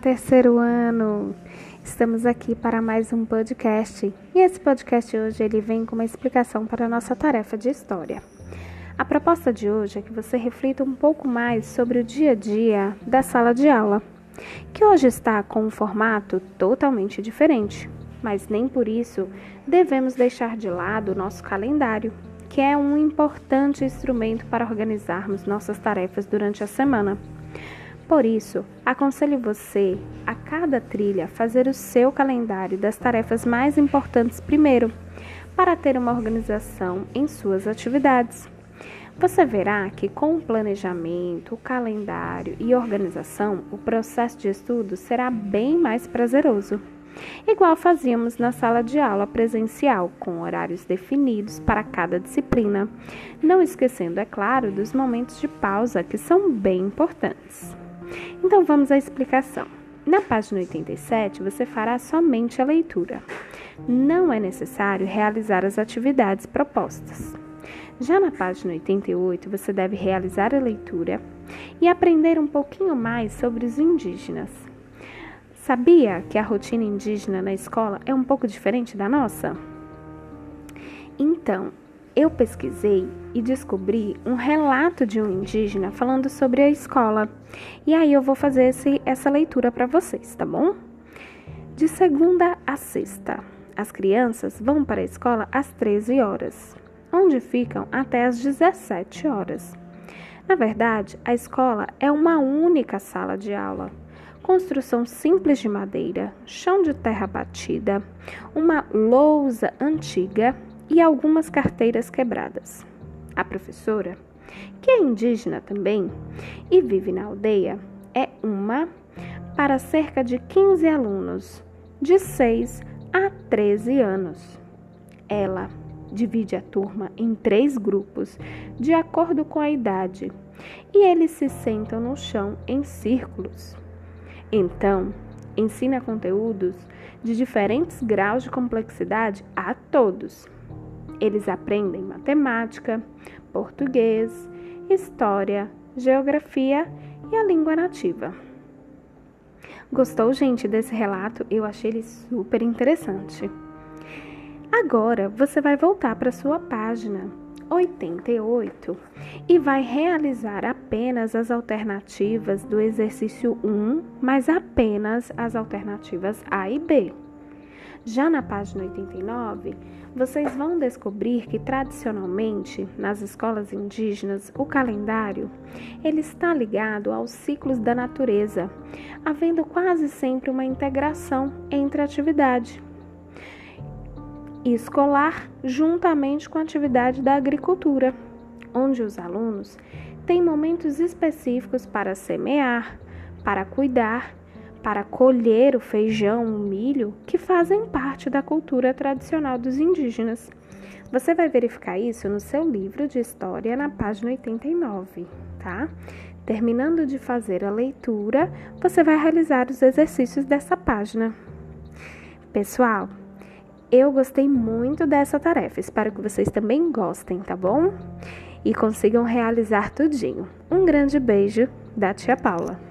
terceiro ano! Estamos aqui para mais um podcast e esse podcast hoje ele vem com uma explicação para a nossa tarefa de história. A proposta de hoje é que você reflita um pouco mais sobre o dia a dia da sala de aula, que hoje está com um formato totalmente diferente, mas nem por isso devemos deixar de lado o nosso calendário, que é um importante instrumento para organizarmos nossas tarefas durante a semana. Por isso, aconselho você, a cada trilha, fazer o seu calendário das tarefas mais importantes primeiro, para ter uma organização em suas atividades. Você verá que com o planejamento, o calendário e organização, o processo de estudo será bem mais prazeroso. Igual fazíamos na sala de aula presencial, com horários definidos para cada disciplina, não esquecendo, é claro, dos momentos de pausa que são bem importantes. Então vamos à explicação. Na página 87, você fará somente a leitura. Não é necessário realizar as atividades propostas. Já na página 88, você deve realizar a leitura e aprender um pouquinho mais sobre os indígenas. Sabia que a rotina indígena na escola é um pouco diferente da nossa? Então, eu pesquisei e descobri um relato de um indígena falando sobre a escola. E aí eu vou fazer esse, essa leitura para vocês, tá bom? De segunda a sexta, as crianças vão para a escola às 13 horas, onde ficam até às 17 horas. Na verdade, a escola é uma única sala de aula. Construção simples de madeira, chão de terra batida, uma lousa antiga e algumas carteiras quebradas. A professora, que é indígena também e vive na aldeia, é uma para cerca de 15 alunos, de 6 a 13 anos. Ela divide a turma em três grupos, de acordo com a idade, e eles se sentam no chão em círculos. Então, ensina conteúdos de diferentes graus de complexidade a todos. Eles aprendem matemática, português, história, geografia e a língua nativa. Gostou, gente, desse relato? Eu achei ele super interessante. Agora você vai voltar para sua página 88 e vai realizar apenas as alternativas do exercício 1, mas apenas as alternativas A e B. Já na página 89, vocês vão descobrir que tradicionalmente nas escolas indígenas o calendário ele está ligado aos ciclos da natureza, havendo quase sempre uma integração entre atividade escolar juntamente com a atividade da agricultura, onde os alunos têm momentos específicos para semear, para cuidar para colher o feijão, o milho, que fazem parte da cultura tradicional dos indígenas. Você vai verificar isso no seu livro de história na página 89, tá? Terminando de fazer a leitura, você vai realizar os exercícios dessa página. Pessoal, eu gostei muito dessa tarefa. Espero que vocês também gostem, tá bom? E consigam realizar tudinho. Um grande beijo da tia Paula.